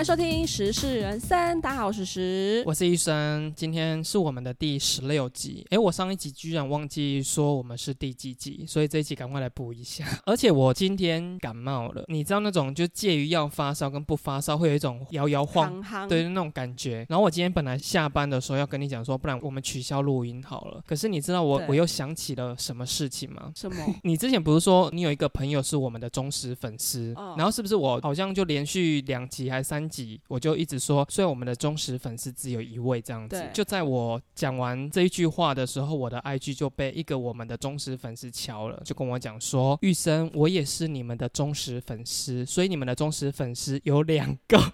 欢迎收听《时事人生》，大家好，我是时。我是医生，今天是我们的第十六集。诶，我上一集居然忘记说我们是第几集，所以这一集赶快来补一下。而且我今天感冒了，你知道那种就介于要发烧跟不发烧，会有一种摇摇晃，行行对那种感觉。然后我今天本来下班的时候要跟你讲说，不然我们取消录音好了。可是你知道我我又想起了什么事情吗？什么？你之前不是说你有一个朋友是我们的忠实粉丝，哦然后是不是我好像就连续两集还是三集，我就一直说，虽然我们的忠实粉丝只有一位这样子，就在我讲完这一句话的时候，我的 IG 就被一个我们的忠实粉丝敲了，就跟我讲说，玉生，我也是你们的忠实粉丝，所以你们的忠实粉丝有两个，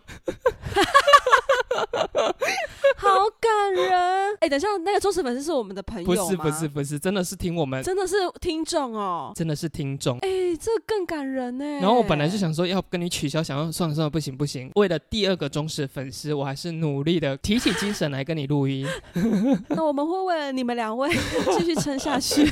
好感人！哎、等一下，那个忠实粉丝是我们的朋友吗不是不是，不是，真的是听我们，真的是听众哦。真的是听众。哎、这更感人呢。然后我本来就想说要跟你取消，想要算了算了，不行不行，为了第二个忠实粉丝，我还是努力的提起精神来跟你录音。那我们会为了你们两位继续撑下去。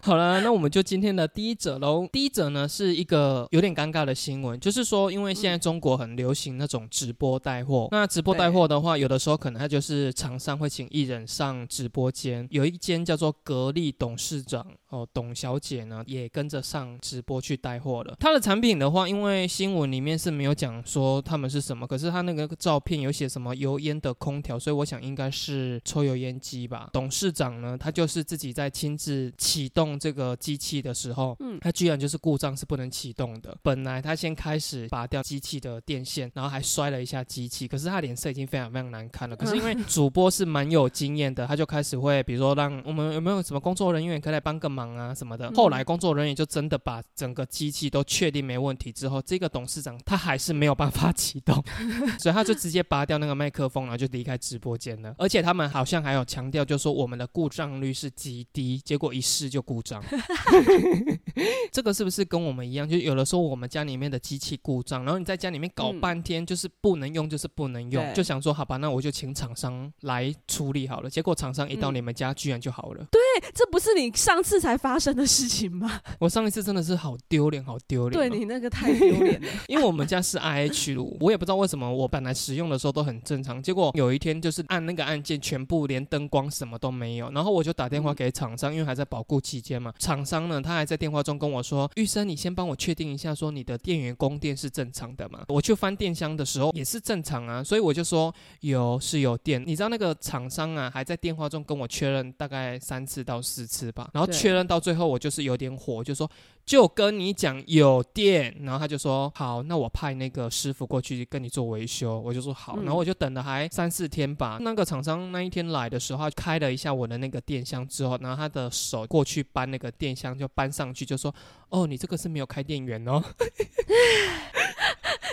好了，那我们就今天的第一者喽。第一者呢是一个有点尴尬的新闻，就是说，因为现在中国很流行那种直播带货，那直播带货的话，有的时候可能那就是厂商会请艺人上直播间，有一间叫做格力董事长哦，董小姐呢也跟着上直播去带货了。她的产品的话，因为新闻里面是没有讲说他们是什么，可是她那个照片有写什么油烟的空调，所以我想应该是抽油烟机吧。董事长呢，他就是自己在亲自启动这个机器的时候，嗯他居然就是故障是不能启动的。本来他先开始拔掉机器的电线，然后还摔了一下机器，可是他脸色已经非常非常难看了。可是因为主播是蛮有经验的，他就开始会比如说让我们有没有什么工作人员可以来帮个忙啊什么的。嗯后来工作人员就真的把整个机器都确定没问题之后，这个董事长他还是没有办法 启动，所以他就直接拔掉那个麦克风，然后就离开直播间了。而且他们好像还有强调，就说我们的故障率是极低，结果一试就故障。这个是不是跟我们一样？就有的时候我们家里面的机器故障，然后你在家里面搞嗯半天，就是不能用，就是不能用，就想说好吧，那我就请厂商来处理好了。结果厂商一到嗯你们家，居然就好了。对这不是你上次才发生的事情吗？我上一次真的是好丢脸，好丢脸哦。对你那个太丢脸了。因为我们家是 IH 炉，我也不知道为什么，我本来使用的时候都很正常，结果有一天就是按那个按键，全部连灯光什么都没有，然后我就打电话给厂商，因为还在保固期间嘛。厂商呢，他还在电话中跟我说：“玉生，你先帮我确定一下，说你的电源供电是正常的嘛？”我去翻电箱的时候也是正常啊，所以我就说有是有电。你知道那个厂商啊，还在电话中跟我确认大概三次到四次吧，然后确认到最后，我就是有点火，就说就跟你讲有电，然后他就说好，那我派那个师傅过去跟你做维修，我就说好，嗯然后我就等了还三四天吧。那个厂商那一天来的时候，他开了一下我的那个电箱之后，然后他的手过去搬那个电箱，就搬上去就说哦，你这个是没有开电源哦。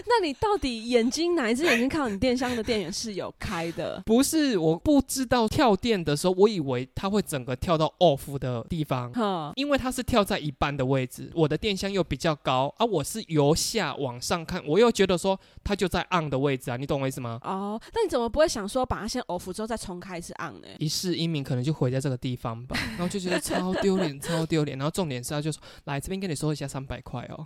那你到底眼睛哪一只眼睛看到你电箱的电源是有开的？不是，我不知道跳电的时候，我以为它会整个跳到 off 的地方。哈，因为它是跳在一半的位置，我的电箱又比较高啊，我是由下往上看，我又觉得说它就在 on 的位置啊，你懂我意思吗？哦，那你怎么不会想说把它先 off 之后再重开一次 on 呢？一世英名可能就毁在这个地方吧，然后就觉得超丢脸，超丢脸。然后重点是他就说，来这边跟你说一下三百块哦。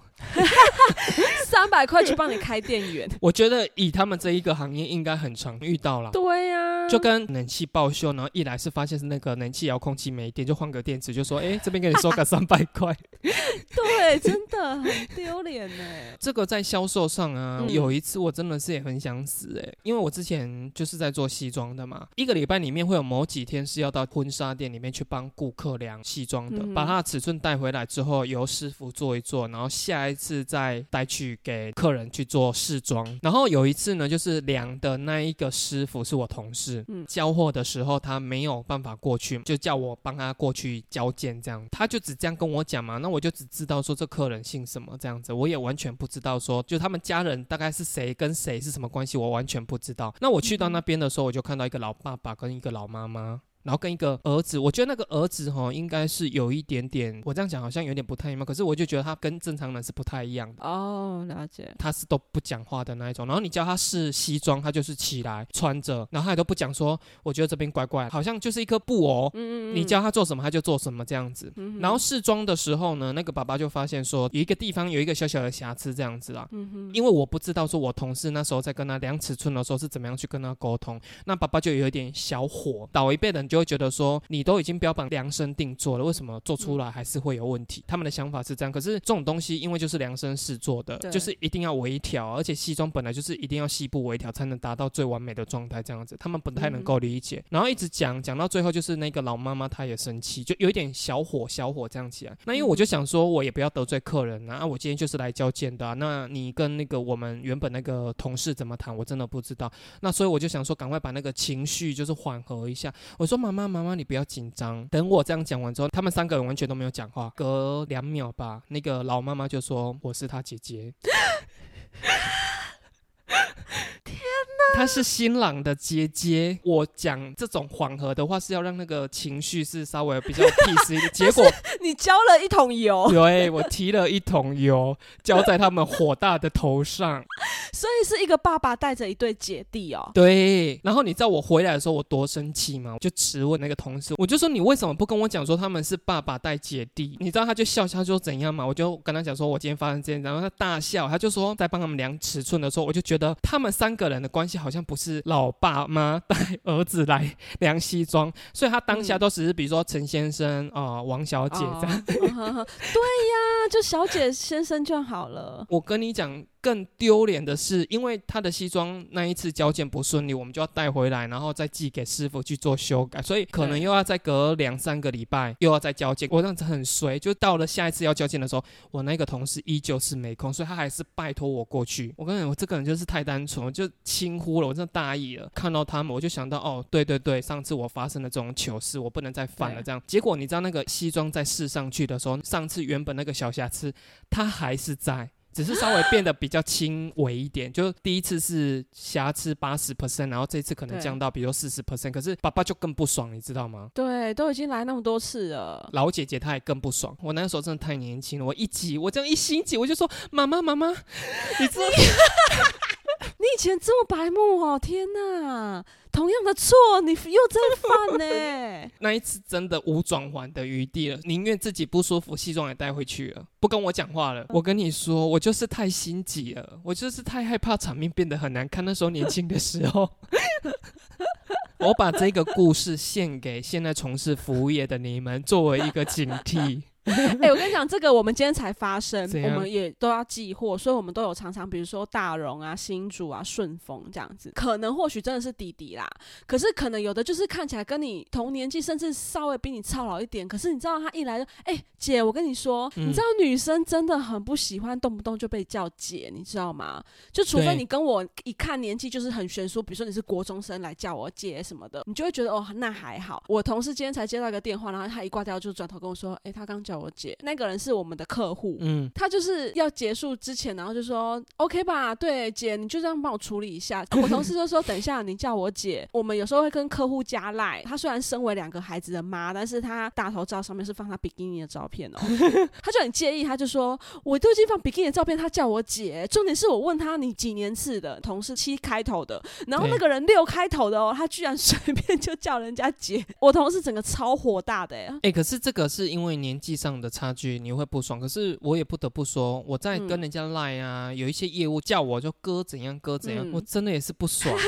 三百块去帮你开电源？我觉得以他们这一个行业，应该很常遇到啦。对呀、就跟冷气报修，然后一来是发现是那个冷气遥控器没电，就换个电池，就说，哎，这边给你 收个三百块。对，真的很丢脸呢。这个在销售上啊，嗯有一次我真的是也很想死哎、因为我之前就是在做西装的嘛，一个礼拜里面会有某几天是要到婚纱店里面去帮顾客量西装的，嗯把它的尺寸带回来之后，由师傅做一做，然后下一次再带去给客人去做试装。然后有一次呢，就是量的那一个师傅是我同事，嗯交货的时候他没有办法过去，就叫我帮他过去交件这样，他就只这样跟我讲嘛，那我就只知道说这客人姓什么这样子，我也完全不知道说就他们家人大概是谁跟谁是什么关系，我完全不知道。那我去到那边的时候，我就看到一个老爸爸跟一个老妈妈。然后跟一个儿子，我觉得那个儿子哈应该是有一点点，我这样讲好像有点不太一样，可是我就觉得他跟正常人是不太一样的。哦，了解。他是都不讲话的那一种，然后你叫他试西装，他就是起来穿着，然后他也都不讲说，我觉得这边怪怪，好像就是一颗布偶。嗯嗯你教他做什么，他就做什么这样子。嗯然后试装的时候呢，那个爸爸就发现说，有一个地方有一个小小的瑕疵这样子啊。嗯哼，因为我不知道说我同事那时候在跟他量尺寸的时候是怎么样去跟他沟通，那爸爸就有一点小火。老一辈人就会觉得说，你都已经标榜量身定做了，为什么做出来还是会有问题？他们的想法是这样，可是这种东西因为就是量身试做的，就是一定要微调，而且西装本来就是一定要细部微调才能达到最完美的状态，这样子他们不太能够理解。然后一直讲讲到最后，就是那个老妈妈她也生气，就有一点小火小火这样起来。那因为我就想说，我也不要得罪客人啊，啊我今天就是来交件的、啊，那你跟那个我们原本那个同事怎么谈，我真的不知道。那所以我就想说，赶快把那个情绪就是缓和一下。我说妈妈妈妈，你不要紧张。等我这样讲完之后，他们三个人完全都没有讲话。隔两秒吧，那个老妈妈就说我是她姐姐。她是新郎的姐姐。我讲这种缓和的话，是要让那个情绪是稍微比较 peace 一点。结果，你浇了一桶油，对我提了一桶油浇在他们火大的头上。所以是一个爸爸带着一对姐弟哦。对，然后你知道我回来的时候我多生气吗？我就质问那个同事，我就说你为什么不跟我讲说他们是爸爸带姐弟？你知道他就笑笑，他说怎样嘛？我就跟他讲说我今天发生这件事，然后他大笑，他就说在帮他们量尺寸的时候，我就觉得他们三个人的关系好像不是老爸妈带儿子来量西装，所以他当下都只是比如说陈先生啊、呃王小姐这样。哦嗯哼哼对呀，就小姐先生就好了。我跟你讲，更丢脸的是，因为他的西装那一次交件不顺利，我们就要带回来，然后再寄给师傅去做修改，所以可能又要再隔两三个礼拜，又要再交件。我这样子很衰，就到了下一次要交件的时候，我那个同事依旧是没空，所以他还是拜托我过去。我跟你讲，我这个人就是太单纯，我就轻忽了，我真的大意了。看到他们，我就想到，哦，对对对，上次我发生了这种糗事，我不能再犯了。这样，结果你知道那个西装在试上去的时候，上次原本那个小瑕疵，它还是在。只是稍微变得比较轻微一点，就第一次是瑕疵八十 percent，然后这次可能降到比如四十 percent，可是爸爸就更不爽，你知道吗？对，都已经来那么多次了。老姐姐她也更不爽，我那时候真的太年轻了，我一急，我这样一心急，我就说妈妈妈妈，你知道你以前这么白目哦，天哪！同样的错，你又在犯呢。那一次真的无转圜的余地了，宁愿自己不舒服，西装也带回去了，不跟我讲话了。我跟你说，我就是太心急了，我就是太害怕场面变得很难看。那时候年轻的时候，我把这个故事献给现在从事服务业的你们，作为一个警惕。哎、我跟你讲，这个我们今天才发生，我们也都要寄货，所以我们都有常常，比如说大荣啊、新竹啊、顺丰这样子，可能或许真的是弟弟啦，可是可能有的就是看起来跟你同年纪，甚至稍微比你操劳一点，可是你知道他一来就，哎、姐，我跟你说，嗯你知道女生真的很不喜欢动不动就被叫姐，你知道吗？就除非你跟我一看年纪就是很悬殊，比如说你是国中生来叫我姐什么的，你就会觉得哦，那还好。我同事今天才接到一个电话，然后他一挂掉就转头跟我说，哎、他刚叫我姐，那个人是我们的客户，嗯，他就是要结束之前，然后就说 OK 吧，对姐，你就这样帮我处理一下。我同事就说等一下你叫我姐，我们有时候会跟客户加赖。他虽然身为两个孩子的妈，但是他大头照上面是放他比基尼的照片哦。他就很介意，他就说我都已经放比基尼的照片，他叫我姐。重点是我问他你几年次的，同事七开头的，然后那个人六开头的哦，他居然随便就叫人家姐。我同事整个超火大的哎。哎、可是这个是因为年纪上的差距，你会不爽。可是我也不得不说，我在跟嗯人家赖啊，有一些业务叫我就哥怎样哥怎样，嗯我真的也是不爽 啊、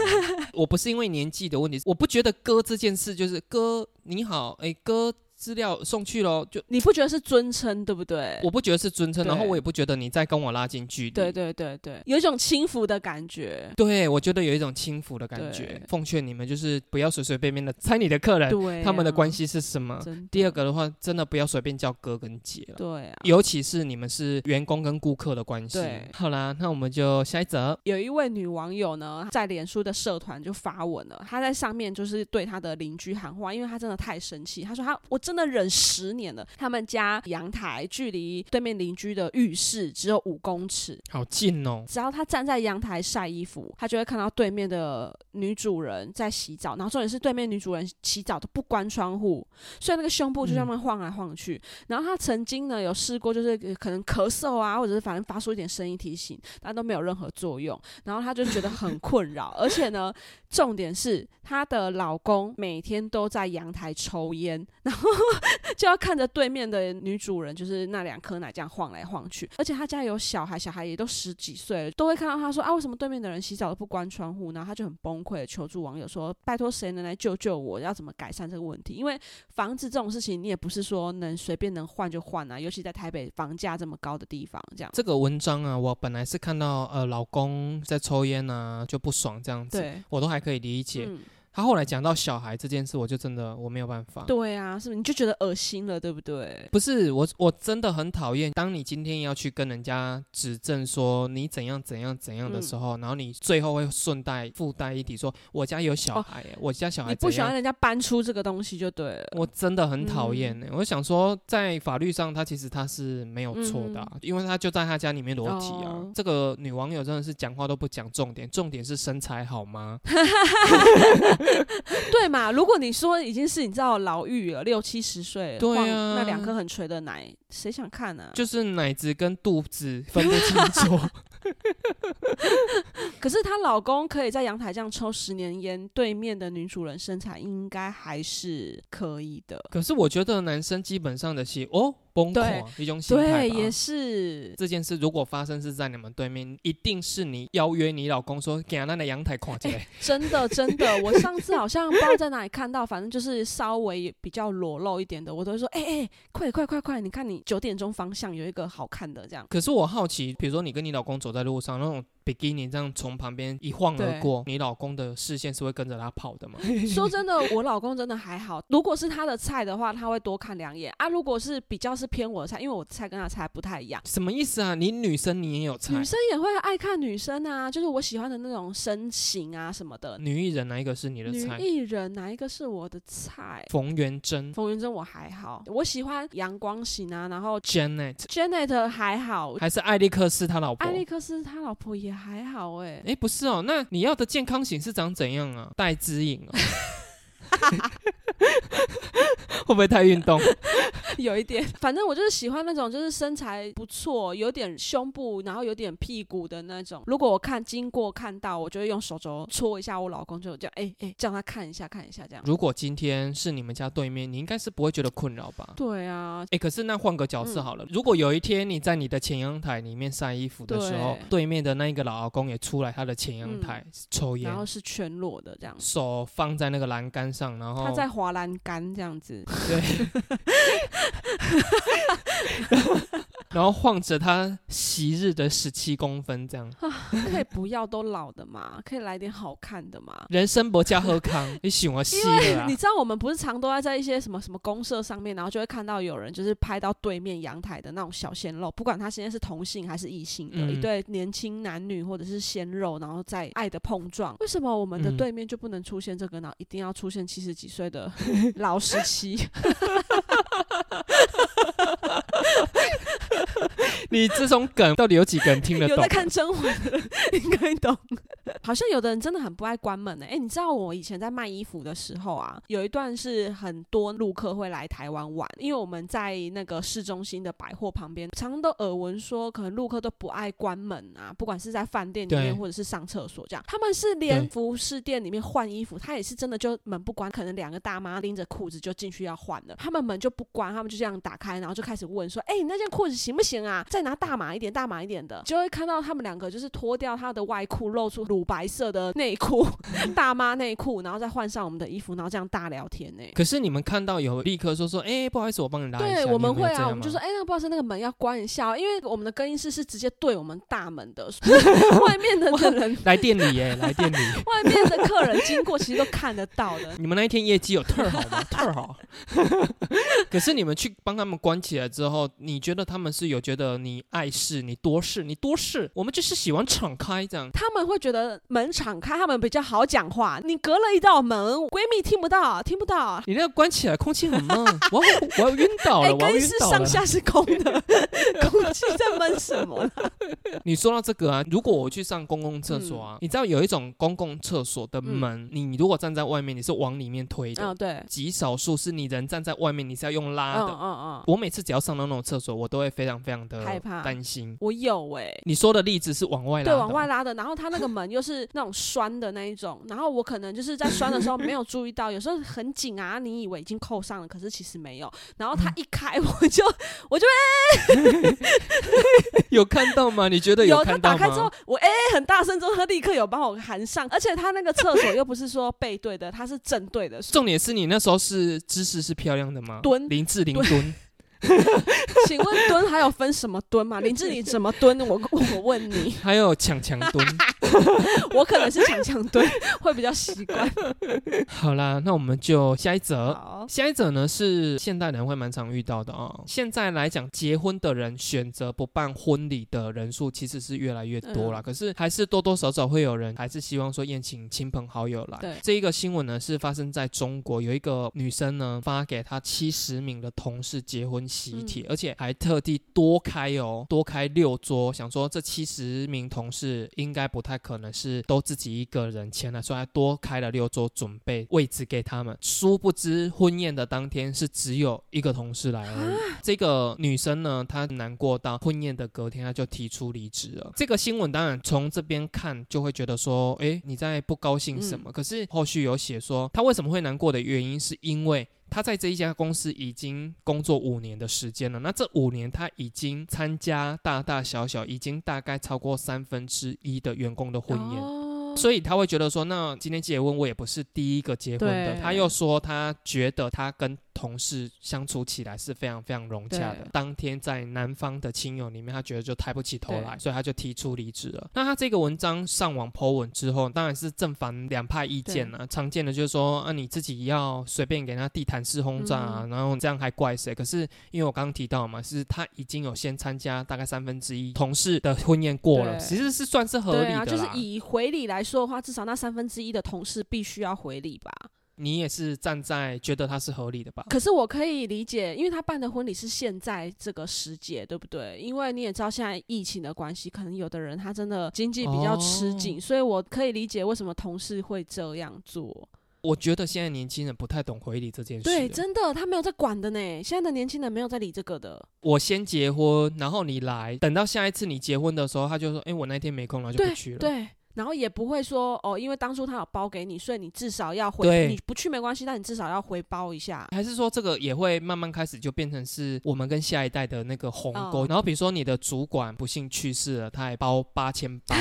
我不是因为年纪的问题，我不觉得哥这件事就是哥你好，哎、哥资料送去喽，就你不觉得是尊称对不对？我不觉得是尊称，然后我也不觉得你在跟我拉近距离。对对对对，有一种轻浮的感觉。对，我觉得有一种轻浮的感觉。奉劝你们就是不要随随便便的猜你的客人、对、啊他们的关，系是什么。第二个的话，真的不要随便叫哥跟姐了。对啊，尤其是你们是员工跟顾客的关系对。好啦，那我们就下一则。有一位女网友呢，在脸书的社团就发文了，她在上面就是对她的邻居喊话，因为她真的太生气。她说她我真真的忍十年了。他们家阳台距离对面邻居的浴室只有五公尺，好近哦。只要他站在阳台晒衣服，他就会看到对面的女主人在洗澡。然后重点是对面女主人洗澡都不关窗户，所以那个胸部就这么晃来晃去。然后他曾经呢有试过，就是可能咳嗽啊，或者是反正发出一点声音提醒，但都没有任何作用。然后他就觉得很困扰，而且呢。重点是她的老公每天都在阳台抽烟，然后 就要看着对面的女主人，就是那两颗奶这样晃来晃去。而且他家有小孩，小孩也都十几岁了，都会看到他说啊，为什么对面的人洗澡都不关窗户？然后他就很崩溃的求助网友说，拜托谁能来救救我？要怎么改善这个问题？因为房子这种事情，你也不是说能随便能换就换啊，尤其在台北房价这么高的地方，这样。这个文章啊，我本来是看到呃老公在抽烟啊，就不爽这样子，对我都还可以理解。他后来讲到小孩这件事，我就真的我没有办法。对啊，是不是你就觉得恶心了，对不对？不是我，我真的很讨厌。当你今天要去跟人家指证说你怎样怎样怎样的时候，然后你最后会顺带附带一提说我家有小孩，我家小孩你不喜欢人家搬出这个东西就对了。我真的很讨厌呢。我想说，在法律上他其实他是没有错的，因为他就在他家里面裸体啊。这个女网友真的是讲话都不讲重点，重点是身材好吗？对嘛？如果你说已经是你知道老妪了，六七十岁，对啊，那两颗很垂的奶，谁想看呢？就是奶子跟肚子分不清楚。可是她老公可以在阳台这样抽十年烟，对面的女主人身材应该还是可以的。可是我觉得男生基本上的戏哦。崩溃一种心态对，也是这件事。如果发生是在你们对面，一定是你邀约你老公说给他那的阳台跨进来。真的，真的，我上次好像不知道在哪里看到，反正就是稍微比较裸露一点的，我都会说，哎哎，快快快快，你看你九点钟方向有一个好看的这样。可是我好奇，比如说你跟你老公走在路上那种。比基尼这样从旁边一晃而过，你老公的视线是会跟着他跑的吗？说真的，我老公真的还好。如果是他的菜的话，他会多看两眼啊。如果是比较是偏我的菜，因为我的菜跟他菜不太一样。什么意思啊？你女生你也有菜？女生也会爱看女生啊，就是我喜欢的那种身形啊什么的。女艺人哪一个是你的菜？女艺人哪一个是我的菜？冯元珍。冯元珍我还好，我喜欢阳光型啊。然后 Janet Janet 还好，还是艾利克斯他老婆？艾利克斯他老婆也还好哎。哎，不是哦，那你要的健康型是长怎样啊？带指引哦。会不会太运动？有一点，反正我就是喜欢那种，就是身材不错，有点胸部，然后有点屁股的那种。如果我看经过看到，我就会用手肘戳一下我老公，就这样，哎哎，叫他看一下看一下这样。如果今天是你们家对面，你应该是不会觉得困扰吧？对啊，哎，可是那换个角色好了，如果有一天你在你的前阳台里面晒衣服的时候，对面的那一个老公也出来他的前阳台抽烟，然后是全裸的这样，手放在那个栏杆上，然后他在滑栏杆这样子，对。然后晃着他昔日的十七公分，这样可以不要都老的嘛？可以来点好看的嘛？人生不加喝康，你喜欢细的。你知道我们不是常都在在一些什么什么公社上面，然后就会看到有人就是拍到对面阳台的那种小鲜肉，不管他现在是同性还是异性的一对年轻男女或者是鲜肉，然后在爱的碰撞。为什么我们的对面就不能出现这个呢？一定要出现七十几岁的老时期？你这种梗到底有几个人听得懂？有在看甄嬛的应该懂。好像有的人真的很不爱关门呢。哎，你知道我以前在卖衣服的时候啊，有一段是很多陆客会来台湾玩，因为我们在那个市中心的百货旁边，常常都耳闻说，可能陆客都不爱关门啊，不管是在饭店里面或者是上厕所这样。他们是连服饰店里面换衣服，他也是真的就门不关，可能两个大妈拎着裤子就进去要换了，他们门就不关，他们就这样打开，然后就开始问说：“哎，那件裤子行不行啊？再拿大码一点，大码一点的。”就会看到他们两个就是脱掉他的外裤，露出乳白色的内裤，大妈内裤，然后再换上我们的衣服，然后这样大聊天呢。可是你们看到有立刻说说：“哎，不好意思，我帮你拉一下。”对，我们会啊，我们就说：“哎，那个不好意思，那个门要关一下，因为我们的更衣室是直接对我们大门的，外面的人 来店里耶，来店里，外面的客人经过其实都看得到的。你们那一天业绩有特好吗？特好。可是你们去帮他们关起来之后，你觉得他们是有觉得你碍事，你多事，你多事，我们就是喜欢敞开这样。他们会觉得门敞开，他们比较好讲话。你隔了一道门，闺蜜听不到，听不到。你那个关起来，空气很闷，我要我要晕倒了，我要晕倒了。上下是空的，空气在闷什么？你说到这个啊，如果我去上公共厕所啊，你知道有一种公共厕所的门，你如果站在外面，你是往里面推的。对。极少数是你人站在外面，你是要用拉的。嗯嗯嗯。我每次只要上到那种厕所，我都会非常非常的害怕、担心。我有哎，你说的例子是往外拉，对，往外拉的。然后它那个门又是那种栓的那一种，然后我可能就是在栓的时候没有注意到，有时候很紧啊，你以为已经扣上了，可是其实没有。然后它一开，我就我就哎，有看到吗？你觉得有看到吗？打开之后，我哎很大声，之后他立刻有帮我含上，而且他那个厕所又不是说背对的，它是正对的。重点是你那时候是姿势是漂亮的吗？蹲，林志玲蹲。请问蹲还有分什么蹲吗？林志玲怎么蹲？我 我问你。还有强强蹲，我可能是强强蹲，会比较习惯。好啦，那我们就下一则。好，下一则呢是现代人会蛮常遇到的啊。现在来讲，结婚的人选择不办婚礼的人数其实是越来越多了。可是还是多多少少会有人还是希望说宴请亲朋好友来。对，这一个新闻呢是发生在中国，有一个女生呢发给她七十名的同事结婚。喜帖，而且还特地多开哦，多开六桌，想说这七十名同事应该不太可能是都自己一个人签了，所以还多开了六桌准备位置给他们。殊不知婚宴的当天是只有一个同事来而已。这个女生呢，她难过到婚宴的隔天，她就提出离职了。这个新闻当然从这边看就会觉得说，哎，你在不高兴什么？可是后续有写说，她为什么会难过的原因是因为。他在这一家公司已经工作五年的时间了，那这五年他已经参加大大小小，已经大概超过三分之一的员工的婚宴，所以他会觉得说，那今天结婚我也不是第一个结婚的。他又说他觉得他跟。同事相处起来是非常非常融洽的。当天在男方的亲友里面，他觉得就抬不起头来，所以他就提出离职了。那他这个文章上网 po 文之后，当然是正反两派意见了。常见的就是说，啊，你自己要随便给他地毯式轰炸啊，然后这样还怪谁？可是因为我刚刚提到嘛，是他已经有先参加大概三分之一同事的婚宴过了，其实是算是合理的。就是以回礼来说的话，至少那三分之一的同事必须要回礼吧。你也是站在觉得他是合理的吧？可是我可以理解，因为他办的婚礼是现在这个时节，对不对？因为你也知道现在疫情的关系，可能有的人他真的经济比较吃紧，所以我可以理解为什么同事会这样做。我觉得现在年轻人不太懂回礼这件事。对，真的，他没有在管的呢。现在的年轻人没有在理这个的。我先结婚，然后你来，等到下一次你结婚的时候，他就说：“哎，我那天没空了，就不去了。”对。然后也不会说哦，因为当初他有包给你，所以你至少要回。你不去没关系，但你至少要回包一下。还是说这个也会慢慢开始就变成是我们跟下一代的那个鸿沟。然后比如说你的主管不幸去世了，他还包八千八，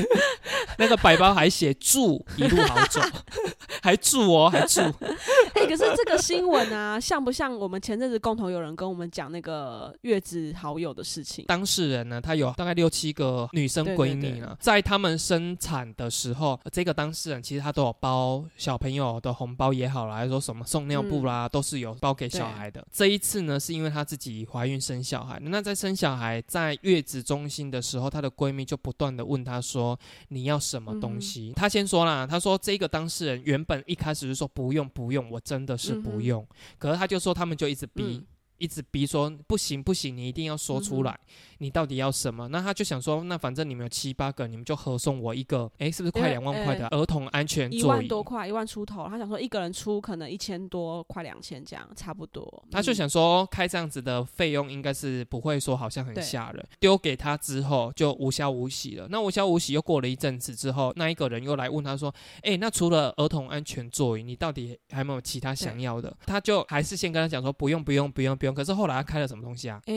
那个百包还写祝一路好走，还祝哦，还祝。哎，可是这个新闻啊，像不像我们前阵子共同有人跟我们讲那个月子好友的事情？当事人呢，他有大概六七个女生闺蜜呢，在他们身。生产的时候，这个当事人其实他都有包小朋友的红包也好啦，还是说什么送尿布啦，都是有包给小孩的。这一次呢，是因为她自己怀孕生小孩，那在生小孩在月子中心的时候，她的闺蜜就不断的问她说：“你要什么东西？”她先说啦，她说这个当事人原本一开始是说不用不用，我真的是不用。可是她就说他们就一直逼，一直逼说不行不行，你一定要说出来。你到底要什么？那他就想说，那反正你们有七八个，你们就合送我一个，哎，是不是快两万块的儿童安全座椅？一万多块，一万出头。他想说一个人出可能一千多，快两千这样，差不多。他就想说开这样子的费用应该是不会说好像很吓人。丢给他之后就无消无息了。那无消无息又过了一阵子之后，那一个人又来问他说，哎，那除了儿童安全座椅，你到底还有没有其他想要的？他就还是先跟他讲说不用不用不用不用。可是后来他开了什么东西啊？哎，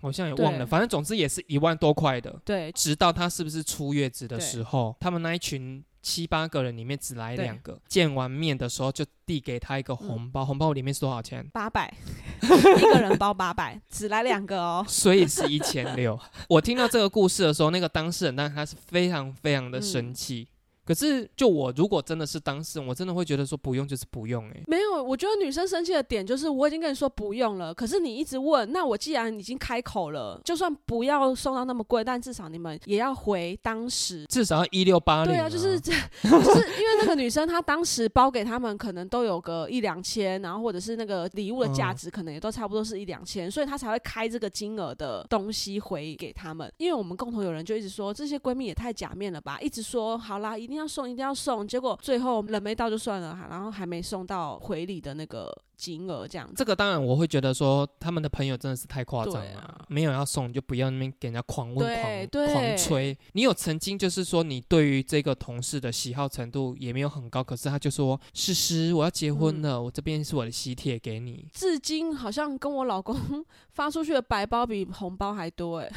好像也忘了。反正。总之也是一万多块的，对。直到他是不是出月子的时候，他们那一群七八个人里面只来两个，见完面的时候就递给他一个红包，红包里面是多少钱？八百，一个人包八百，只来两个哦，所以是一千六。我听到这个故事的时候，那个当事人当然他是非常非常的生气。可是就我如果真的是当事人，我真的会觉得说不用就是不用哎、没有，我觉得女生生气的点就是我已经跟你说不用了，可是你一直问，那我既然已经开口了，就算不要送到那么贵，但至少你们也要回当时。至少要一六八零。对啊，就是这，就是因为那个女生她当时包给他们可能都有个一两千，然后或者是那个礼物的价值可能也都差不多是一两千，所以她才会开这个金额的东西回给他们。因为我们共同有人就一直说这些闺蜜也太假面了吧，一直说好啦，一一定要送，一定要送，结果最后人没到就算了哈，然后还没送到回礼的那个金额这样子。这个当然我会觉得说他们的朋友真的是太夸张了，啊没有要送就不要那边给人家狂问狂狂吹。你有曾经就是说你对于这个同事的喜好程度也没有很高，可是他就说诗诗我要结婚嗯了，我这边是我的喜帖给你。至今好像跟我老公 发出去的白包比红包还多哎。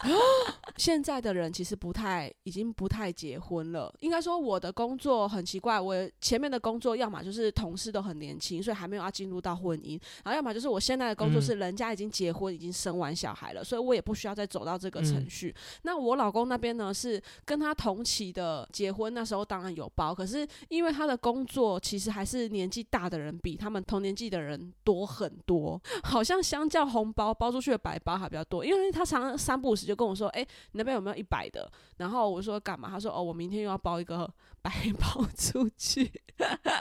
现在的人其实不太，已经不太结婚了。应该说我的工作很奇怪，我前面的工作要么就是同事都很年轻，所以还没有要进入到婚姻，然后要么就是我现在的工作嗯是人家已经结婚，已经生完小孩了，所以我也不需要再走到这个程嗯序。那我老公那边呢是跟他同期的结婚，那时候当然有包，可是因为他的工作其实还是年纪大的人比他们同年纪的人多很多，好像相较红包包出去的白包还比较多，因为他常常三不五时就跟我说，哎、你那边有没有一百的？然后我说干嘛？他说哦，我明天又要包一个白 包出去。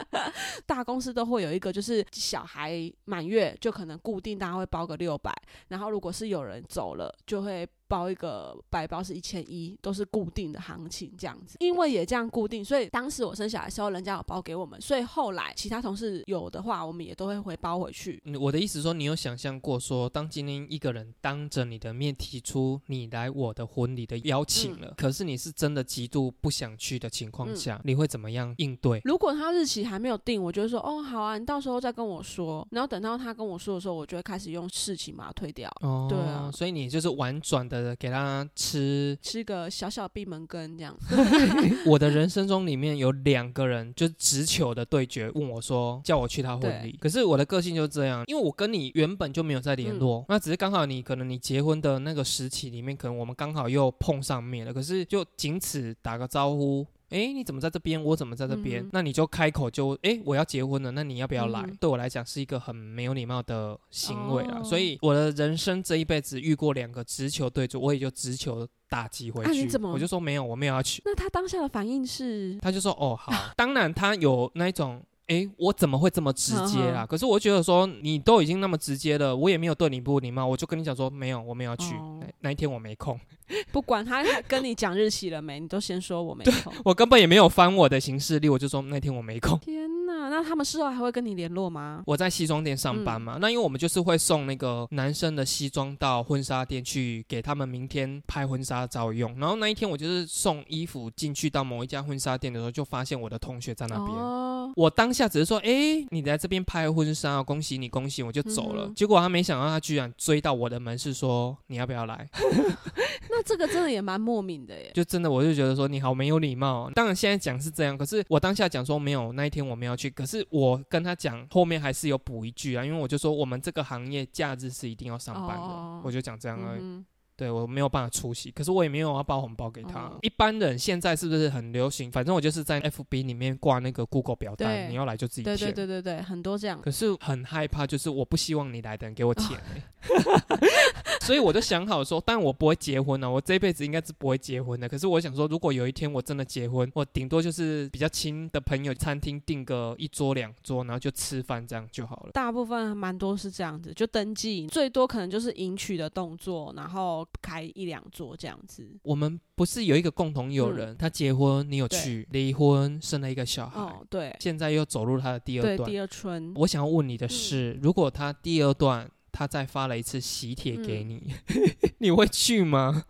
大公司都会有一个，就是小孩满月就可能固定大家会包个六百，然后如果是有人走了，就会包一个白包是一千一，都是固定的行情这样子。因为也这样固定，所以当时我生小孩的时候，人家有包给我们，所以后来其他同事有的话，我们也都会回包回去。嗯我的意思说，你有想象过说，当今天一个人当着你的面提出你来我的婚礼的邀请嗯了，可是你是真的极度不想去的情况下，你会怎么样应对？如果他日期还没有定，我就会说哦好啊，你到时候再跟我说。然后等到他跟我说的时候，我就会开始用事情把它推掉，哦，对啊所以你就是婉转的给他吃。吃个小小闭门羹这样。我的人生中里面有两个人就直球的对决，问我说叫我去他婚礼，可是我的个性就是这样，因为我跟你原本就没有在联嗯络，那只是刚好你可能你结婚的那个时期里面，可能我们刚好又碰上面了，可是就仅此打个招呼。诶，你怎么在这边？我怎么在这边？嗯那你就开口就诶，我要结婚了，那你要不要来？嗯对我来讲是一个很没有礼貌的行为啊。哦所以我的人生这一辈子遇过两个直球对住，我也就直球打击回去。啊你怎么我就说没有，我没有要去。那他当下的反应是，他就说：“哦，好。”当然，他有那一种，诶，我怎么会这么直接啦？嗯可是我觉得说，你都已经那么直接了，我也没有对你不礼貌，我就跟你讲说，没有，我没有去。哦那那一天我没空，不管他跟你讲日期了没，你都先说我没空。我根本也没有翻我的行事历，我就说那天我没空。天哪，那他们事后还会跟你联络吗？我在西装店上班嗯嘛，那因为我们就是会送那个男生的西装到婚纱店去给他们明天拍婚纱照用。然后那一天我就是送衣服进去到某一家婚纱店的时候，就发现我的同学在那边。哦，我当下只是说，哎、你在这边拍婚纱哦，恭喜你，恭喜，我就走了。嗯结果他没想到，他居然追到我的门市说，你要不要来？那这个真的也蛮莫名的耶。就真的我就觉得说你好没有礼貌哦。当然现在讲是这样，可是我当下讲说没有，那一天我们要去。可是我跟他讲后面还是有补一句啊，因为我就说我们这个行业假日是一定要上班的，哦我就讲这样而已。嗯对我没有办法出席，可是我也没有要包红包给他。哦一般人现在是不是很流行？反正我就是在 FB 里面挂那个 Google 表单，你要来就自己对填。对对对对，很多这样。可是很害怕，就是我不希望你来的人给我钱、欸 所以我就想好说，但我不会结婚啊，我这辈子应该是不会结婚的。可是我想说，如果有一天我真的结婚，我顶多就是比较亲的朋友，餐厅订个一桌两桌，然后就吃饭这样就好了。大部分蛮多是这样子，就登记，最多可能就是迎娶的动作，然后开一两桌这样子。我们不是有一个共同友人，他结婚，你有去，离婚，生了一个小孩，哦，对。现在又走入他的第二，段。第二春，我想要问你的是，如果他第二段他再发了一次喜帖嗯给你，你会去吗？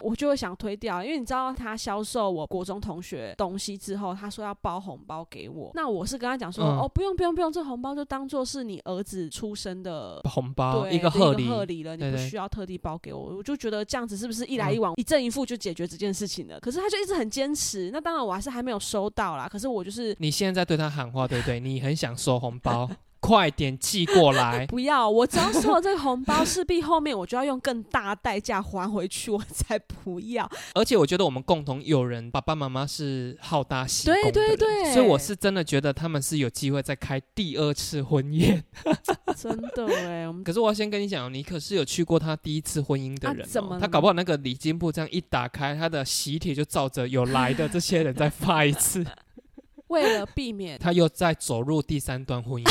我就会想推掉，因为你知道他销售我国中同学东西之后，他说要包红包给我，那我是跟他讲说，嗯哦，不用不用不用，这红包就当做是你儿子出生的。红包对，一个贺礼，贺礼了，你不需要特地包给我，我就觉得这样子是不是一来嗯一往、一正一负就解决这件事情了？可是他就一直很坚持，那当然我还是还没有收到啦。可是我就是你现在在对他喊话，对不对？你很想收红包，快点寄过来。不要，我只要收了这个红包，势必后面我就要用更大代价还回去，我才不要。而且我觉得我们共同有人爸爸妈妈是好大喜功的对人对对所以我是真的觉得他们是有机会再开第二次婚宴。真的哎，可是我要先跟你讲哦，你可是有去过他第一次婚姻的人、哦啊怎么他搞不好那个礼金簿这样一打开，他的喜帖就照着有来的这些人再发一次，为了避免他又再走入第三段婚姻。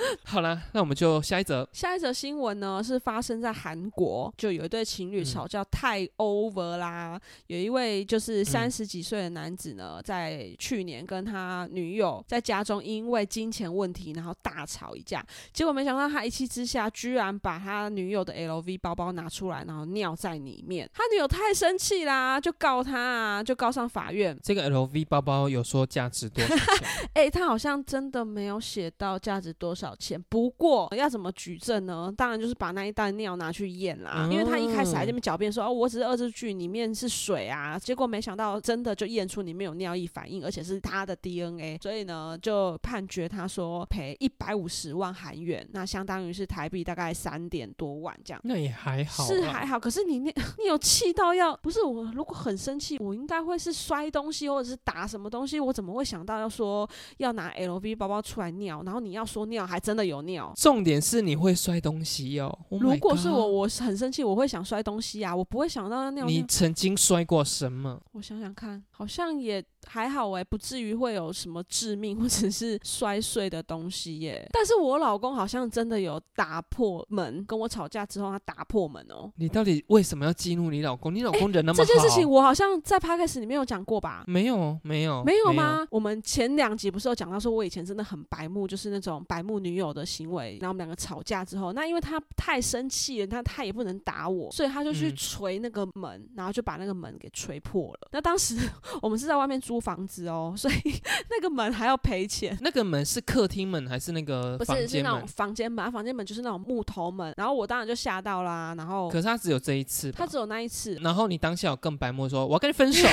好了，那我们就下一则。下一则新闻呢，是发生在韩国，就有一对情侣嗯吵架太 over 啦。有一位就是三十几岁的男子呢，在去年跟他女友在家中因为金钱问题，然后大吵一架。结果没想到他一气之下，居然把他女友的 LV 包包拿出来，然后尿在里面。他女友太生气啦，就告他啊，就告上法院。这个 LV 包包有说价值多少钱？哎、他好像真的没有写到价值多少钱。不过要怎么举证呢？当然就是把那一袋尿拿去验啦。因为他一开始还在那边狡辩说：“哦，我只是恶作剧，里面是水啊。”结果没想到真的就验出里面有尿液反应，而且是他的 DNA。所以呢，就判决他说赔一百五十万韩元，那相当于是台币大概三点多万这样。那也还好啦，是还好，可是你那，你有气到要不是我？如果很生气，我应该会是摔东西或者是打什么东西。我怎么会想到要说要拿 LV 包包出来尿？然后你要说尿，还真的有尿。重点是你会摔东西哦。Oh 如果是我，我很生气，我会想摔东西啊，我不会想到要尿尿。你曾经摔过什么？我想想看，好像也还好哎、不至于会有什么致命或者是摔碎的东西耶。但是我老公好像真的有打破门，跟我吵架之后他打破门哦、你到底为什么要激怒你老公？你老公人那么好，这件事情我好像在 podcast 里面有讲过吧？没有没有没有？吗？我们前两集不是有讲到说，我以前真的很白目，就是那种白目女友的行为。然后我们两个吵架之后，那因为他太生气了，他他也不能打我，所以他就去嗯捶那个门，然后就把那个门给捶破了。那当时我们是在外面租房子哦，所以 那个门还要赔钱。那个门是客厅门还是那个不是，是那种？房间门，房间门就是那种木头门，然后我当然就吓到啦，然后可是他只有这一次，他只有那一次，然后你当下有更白目说我要跟你分手，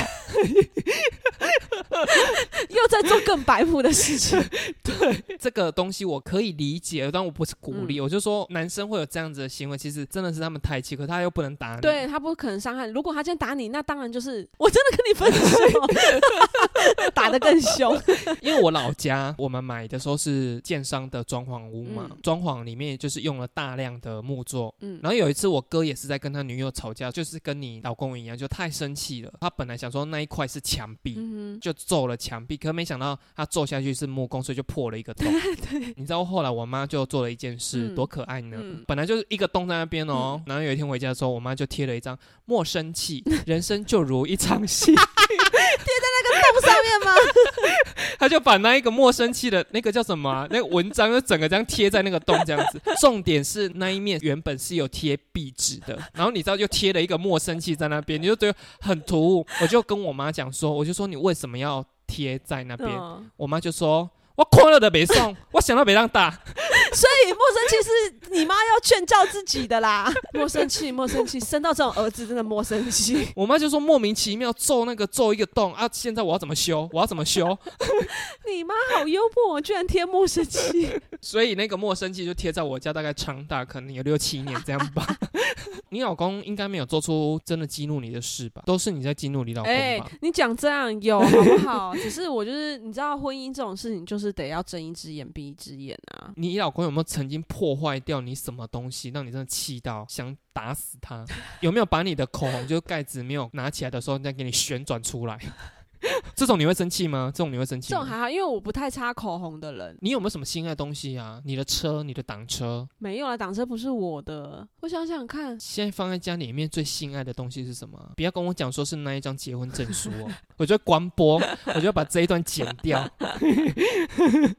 又在做更白目的事情。对这个东西我可以理解，但我不是鼓励，嗯我就说男生会有这样子的行为，其实真的是他们太气，可他又不能打你。对他不可能伤害。如果他今天打你，那当然就是我真的跟你分手，打得更凶。因为我老家我们买的时候是建商的装潢屋嘛，嗯装潢里面就是用了大量的木作。嗯，然后有一次我哥也是在跟他女友吵架，就是跟你老公一样，就太生气了。他本来想说那一块是墙壁，嗯就揍了墙壁，可没想到他揍下去是木工，所以就破了一个洞。你知道后来我妈就做了一件事，嗯。多可爱呢！嗯。本来就是一个洞在那边哦，然后有一天回家的时候，我妈就贴了一张莫生气，人生就如一场戏，洞上面吗？他就把那一个陌生气的那个叫什么啊、那个文章就整个这样贴在那个洞这样子。重点是那一面原本是有贴壁纸的，然后你知道就贴了一个陌生气在那边，你就觉得很突兀。我就跟我妈讲说，我就说你为什么要贴在那边？嗯，我妈就说。我看了的没送，我想到没让大。所以莫生气是你妈要劝教自己的啦。莫生气，莫生气，生到这种儿子真的莫生气。我妈就说莫名其妙揍那个揍一个洞啊！现在我要怎么修？我要怎么修？你妈好幽默，居然贴莫生气。所以那个莫生气就贴在我家，大概长达可能有六七年这样吧。你老公应该没有做出真的激怒你的事吧？都是你在激怒你老公哎、吧？你讲这样有好不好？只是我就是你知道，婚姻这种事情就是得要睁一只眼闭一只眼啊。你老公我有没有曾经破坏掉你什么东西，让你真的气到想打死他？有没有把你的口红就盖子没有拿起来的时候再给你旋转出来？这种你会生气吗？这种你会生气？这种还好，因为我不太擦口红的人。你有没有什么心爱的东西啊？你的车、你的挡车，没有啊，挡车不是我的。我想想看，现在放在家里面最心爱的东西是什么？不要跟我讲说是那一张结婚证书哦，我就会关播，我就要把这一段剪掉。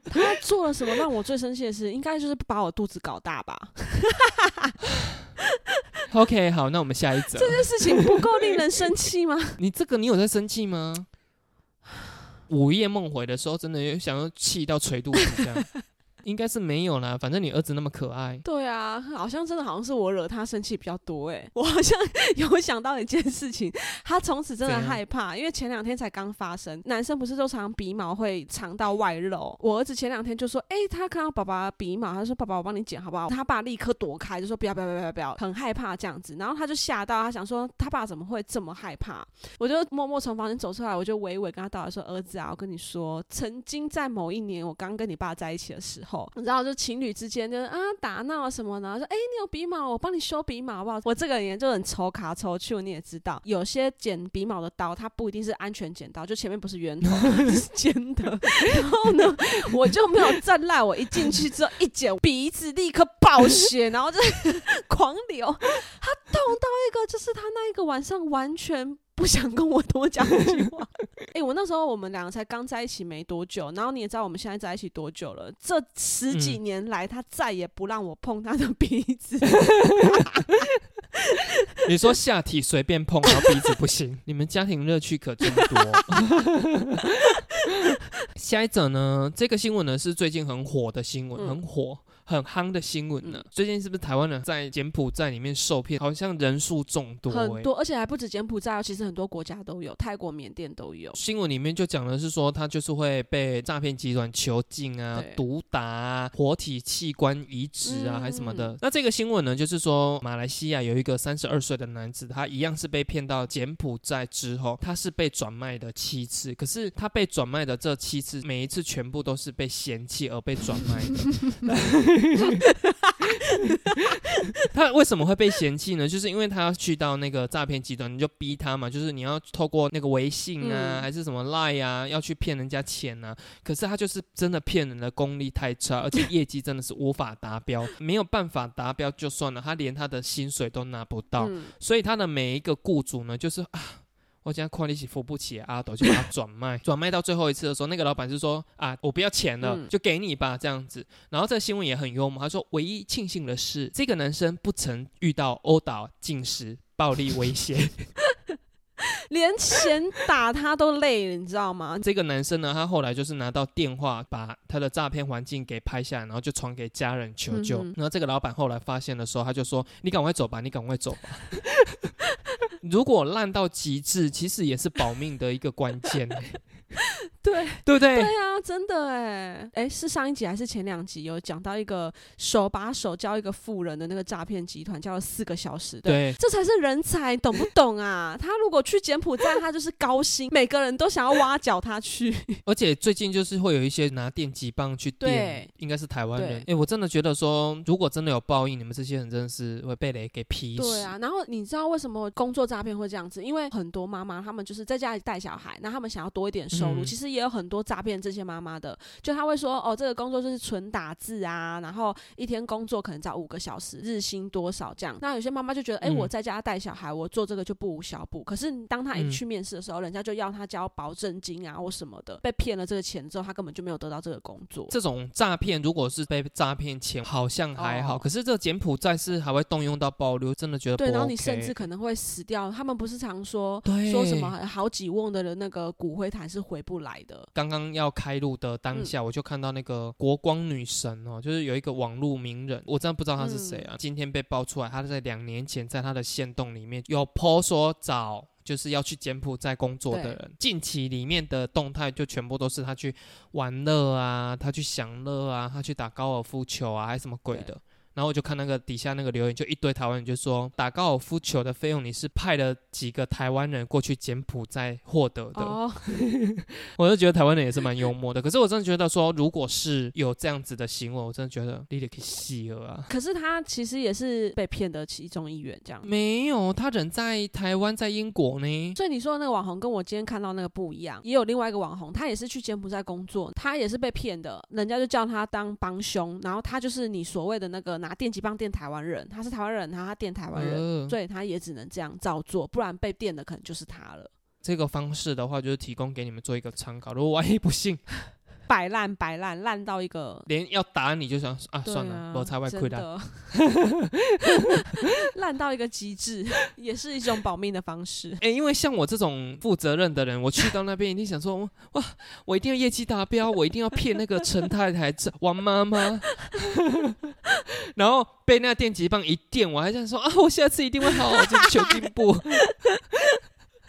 他做了什么让我最生气的事？应该就是把我肚子搞大吧。OK，好，那我们下一则。这件事情不够令人生气吗？你这个你有在生气吗？午夜梦回的时候，真的又想要气到捶肚子这样。应该是没有啦，反正你儿子那么可爱。对啊，好像真的好像是我惹他生气比较多哎，我好像 有想到一件事情，他从此真的害怕，因为前两天才刚发生，男生不是都常鼻毛会长到外露，我儿子前两天就说，哎，他看到爸爸鼻毛，他说爸爸我帮你剪好不好？他爸立刻躲开，就说不要不要不要不要，很害怕这样子，然后他就吓到，他想说他爸怎么会这么害怕？我就默默从房间走出来，我就娓娓跟他道来说，儿子啊，我跟你说，曾经在某一年我刚跟你爸在一起的时候，你知道就情侣之间就是啊打闹什么的，说哎你有鼻毛，我帮你修鼻毛好不好？我这个人就很抽卡抽去，你也知道，有些剪鼻毛的刀它不一定是安全剪刀，就前面不是圆头 是尖的，然后呢 我就没有站赖，我一进去之后一剪鼻子立刻爆血，然后就狂流，他痛到一个就是他那一个晚上完全。不想跟我多讲一句话。哎，我那时候我们两个才刚在一起没多久，然后你也知道我们现在在一起多久了？这十几年来，他再也不让我碰他的鼻子。你说下体随便碰，然后鼻子不行？你们家庭乐趣可真多。下一则呢？这个新闻呢是最近很火的新闻，很火。很夯的新闻呢，最近是不是台湾人在柬埔寨里面受骗，好像人数众多，很多，而且还不止柬埔寨，其实很多国家都有，泰国、缅甸都有。新闻里面就讲的是说，他就是会被诈骗集团囚禁啊、毒打啊、活体器官移植啊，还什么的。那这个新闻呢，就是说马来西亚有一个三十二岁的男子，他一样是被骗到柬埔寨之后，他是被转卖的七次，可是他被转卖的这七次，每一次全部都是被嫌弃而被转卖的。他为什么会被嫌弃呢？就是因为他要去到那个诈骗集团，你就逼他嘛，就是你要透过那个微信啊，还是什么 Line 啊，要去骗人家钱啊。可是他就是真的骗人的功力太差，而且业绩真的是无法达标，没有办法达标就算了，他连他的薪水都拿不到。所以他的每一个雇主呢，就是啊。我现在快利息付不起，阿斗就把它转卖，转卖到最后一次的时候，那个老板是说啊，我不要钱了，就给你吧，这样子。然后这个新闻也很幽默，他说唯一庆幸的是，这个男生不曾遇到殴打、进食、暴力威胁，连钱打他都累了，你知道吗？这个男生呢，他后来就是拿到电话，把他的诈骗环境给拍下来，然后就传给家人求救。然后这个老板后来发现的时候，他就说：“你赶快走吧，你赶快走吧。”如果烂到极致，其实也是保命的一个关键。对对不对？对啊，真的哎哎，是上一集还是前两集有讲到一个手把手教一个富人的那个诈骗集团，教了四个小时。对，这才是人才，懂不懂啊？他如果去柬埔寨，他就是高薪，每个人都想要挖角他去。而且最近就是会有一些拿电击棒去电，应该是台湾人。哎，我真的觉得说，如果真的有报应，你们这些人真的是会被雷给劈死。对啊，然后你知道为什么工作诈骗会这样子？因为很多妈妈他们就是在家里带小孩，那他们想要多一点收入，其实也有很多诈骗这些妈妈的，就他会说哦，这个工作就是纯打字啊，然后一天工作可能只要五个小时，日薪多少这样。那有些妈妈就觉得，哎，我在家带小孩，我做这个就不无小补。可是当他一去面试的时候，人家就要他交保证金啊或什么的，被骗了这个钱之后，他根本就没有得到这个工作。这种诈骗如果是被诈骗钱，好像还好，可是这个柬埔寨是还会动用到保留，真的觉得对，然后你甚至可能会死掉。他们不是常说说什么好几瓮的人那个骨灰坛是回不来的。刚刚要开路的当下，我就看到那个国光女神哦，就是有一个网络名人，我真的不知道她是谁啊。今天被爆出来，她在两年前在她的线洞里面有 po 说找就是要去柬埔寨工作的人。近期里面的动态就全部都是他去玩乐啊，他去享乐啊，他去打高尔夫球啊，还是什么鬼的。然后我就看那个底下那个留言，就一堆台湾人就说打高尔夫球的费用你是派了几个台湾人过去柬埔寨获得的。我就觉得台湾人也是蛮幽默的。可是我真的觉得说，如果是有这样子的行为，我真的觉得你得可以细了啊。可是他其实也是被骗的其中一员，这样没有他人在台湾，在英国呢。所以你说的那个网红跟我今天看到那个不一样，也有另外一个网红，他也是去柬埔寨工作，他也是被骗的，人家就叫他当帮凶，然后他就是你所谓的那个。拿电击棒电台湾人，他是台湾人，他他电台湾人，所以他也只能这样照做，不然被电的可能就是他了。这个方式的话，就是提供给你们做一个参考。如果万一不幸摆烂摆烂烂到一个。连要打你就想啊，算了，啊我才会亏真的。烂到一个极致，也是一种保命的方式。哎、因为像我这种负责任的人，我去到那边一定想说，哇，我一定要业绩达标，我一定要骗那个陈太太、王妈妈，然后被那电击棒一电，我还想说啊，我下次一定会好好去求进步。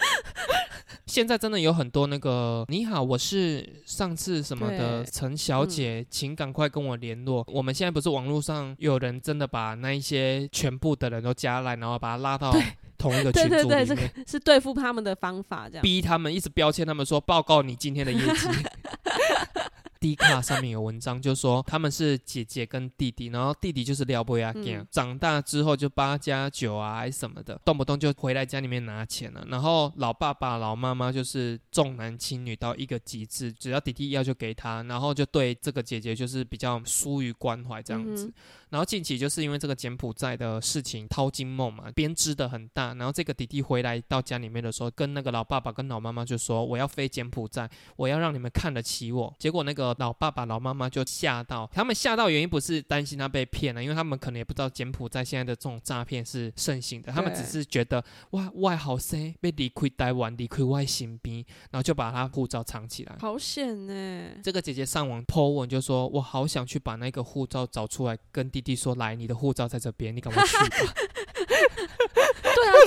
现在真的有很多那个，你好，我是上次什么的陈小姐，请赶快跟我联络。我们现在不是网络上有人真的把那一些全部的人都加来，然后把他拉到同一个群组里面，对对对，这个是对付他们的方法，这样。逼他们一直标签他们说报告你今天的业绩。D 卡上面有文章就说他们是姐姐跟弟弟，然后弟弟就是撩拨呀嗯长大之后就八加九啊还什么的，动不动就回来家里面拿钱了。然后老爸爸老妈妈就是重男轻女到一个极致，只要弟弟要就给他，然后就对这个姐姐就是比较疏于关怀这样子。嗯然后近期就是因为这个柬埔寨的事情掏金梦嘛，编织的很大。然后这个弟弟回来到家里面的时候，跟那个老爸爸跟老妈妈就说：“我要飞柬埔寨，我要让你们看得起我。”结果那个老爸爸老妈妈就吓到，他们吓到原因不是担心他被骗了，因为他们可能也不知道柬埔寨现在的这种诈骗是盛行的，他们只是觉得哇外好生被离开台湾，离开外新兵，然后就把他护照藏起来。好险呢！这个姐姐上网 po 文就说：“我好想去把那个护照找出来，跟弟弟说，来，你的护照在这边，你赶快去吧。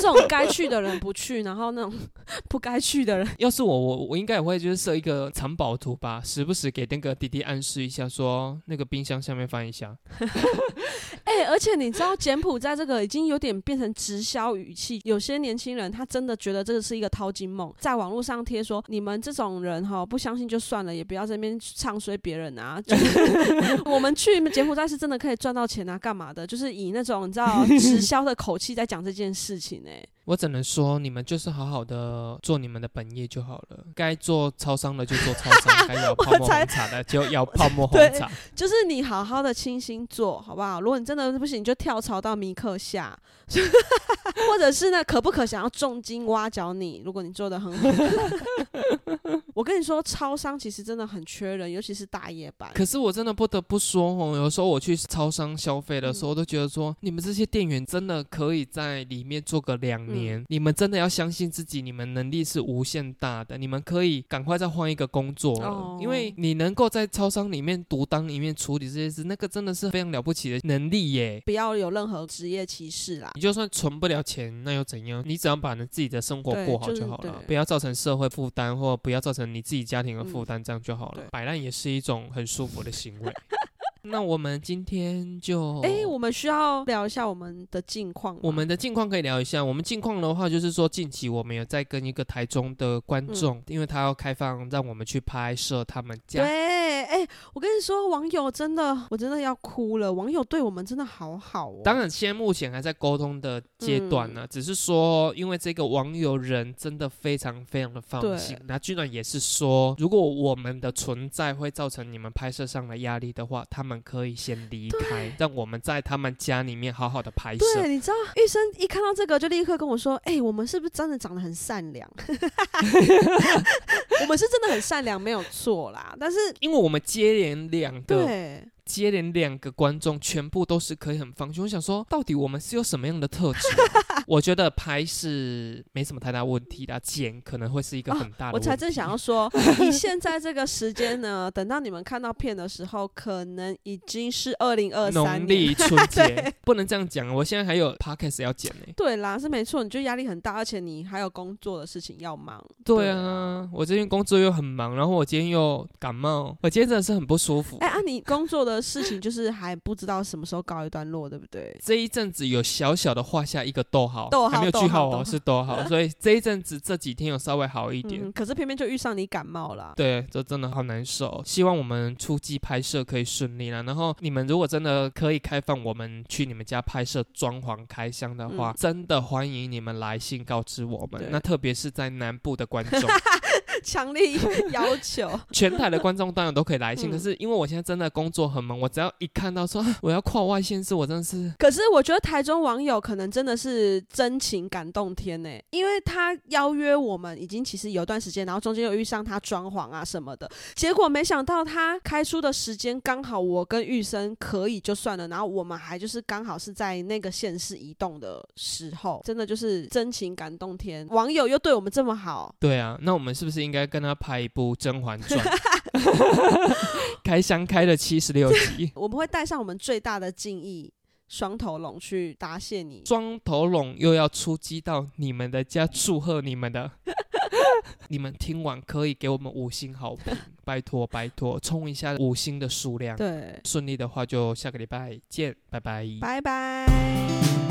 这种该去的人不去，然后那种 不该去的人，要是我，我我应该也会就是设一个藏宝图吧，时不时给那个弟弟暗示一下说那个冰箱下面翻一下。哎、而且你知道柬埔寨这个已经有点变成直销语气，有些年轻人他真的觉得这个是一个淘金梦，在网络上贴说你们这种人哈不相信就算了，也不要在那边唱衰别人啊。就是 我们去柬埔寨是真的可以赚到钱啊，干嘛的？就是以那种你知道直销的口气在讲这件事情呢、我只能说，你们就是好好的做你们的本业就好了。该做超商的就做超商，该摇泡沫红茶的就 摇泡沫红茶。就是你好好的清新做好不好？如果你真的不行，你就跳槽到米克下，或者是呢，可不可想要重金挖角你？如果你做的很好，我跟你说，超商其实真的很缺人，尤其是大夜班。可是我真的不得不说哦，有时候我去超商消费的时候，我都觉得说，你们这些店员真的可以在里面做个两年。你们真的要相信自己，你们能力是无限大的，你们可以赶快再换一个工作了，哦因为你能够在超商里面独当一面处理这些事，那个真的是非常了不起的能力耶。不要有任何职业歧视啦。你就算存不了钱，那又怎样？你只要把你自己的生活过好就好了，对不要造成社会负担，或不要造成你自己家庭的负担，这样就好了。摆烂也是一种很舒服的行为。那我们今天就，哎、我们需要聊一下我们的近况。我们的近况可以聊一下。我们近况的话，就是说近期我们有在跟一个台中的观众，因为他要开放让我们去拍摄他们家。对，哎、我跟你说，网友真的，我真的要哭了。网友对我们真的好好哦。当然，现在目前还在沟通的阶段呢，只是说，因为这个网友人真的非常非常的放心，那居然也是说，如果我们的存在会造成你们拍摄上的压力的话，他们可以先离开，让我们在他们家里面好好的拍摄。对，你知道玉生一看到这个就立刻跟我说：“哎、我们是不是真的长得很善良？我们是真的很善良，没有错啦。但是因为我们接连两个，接连两个观众全部都是可以很放心。我想说，到底我们是有什么样的特质啊、我觉得拍是没什么太大问题的，剪可能会是一个很大的我才正想要说，你现在这个时间呢，等到你们看到片的时候，可能已经是二零二三农年。历春节不能这样讲，我现在还有 podcast 要剪呢、对啦，是没错，你就压力很大，而且你还有工作的事情要忙。对啊，我最近工作又很忙，然后我今天又感冒，我今天真的是很不舒服。哎、啊，你工作的事情就是还不知道什么时候告一段落，对不对？这一阵子有小小的画下一个逗号，逗号还没有句号哦，是逗号，所以这一阵子这几天有稍微好一点。嗯，可是偏偏就遇上你感冒了。对，这真的好难受。希望我们出击拍摄可以顺利啦。然后你们如果真的可以开放我们去你们家拍摄装潢开箱的话，嗯真的欢迎你们来信告知我们。那特别是在南部的观众，强力要求。全台的观众当然都可以来信，嗯可是因为我现在真的工作很忙，我只要一看到说啊 我要跨外县市，我真的是可是我觉得台中网友可能真的是真情感动天呢，因为他邀约我们已经其实有段时间，然后中间又遇上他装潢啊什么的，结果没想到他开出的时间刚好我跟玉生可以就算了，然后我们还就是刚好是在那个县市移动的时候，真的就是真情感动天，网友又对我们这么好，对啊，那我们是不是应该跟他拍一部《甄嬛传》？开箱开了七十六集，我们会带上我们最大的敬意。双头龙去答谢你，双头龙又要出击到你们的家，祝贺你们的。你们听完可以给我们五星好评，拜托拜托，冲一下五星的数量。对，顺利的话就下个礼拜见，拜拜。拜拜。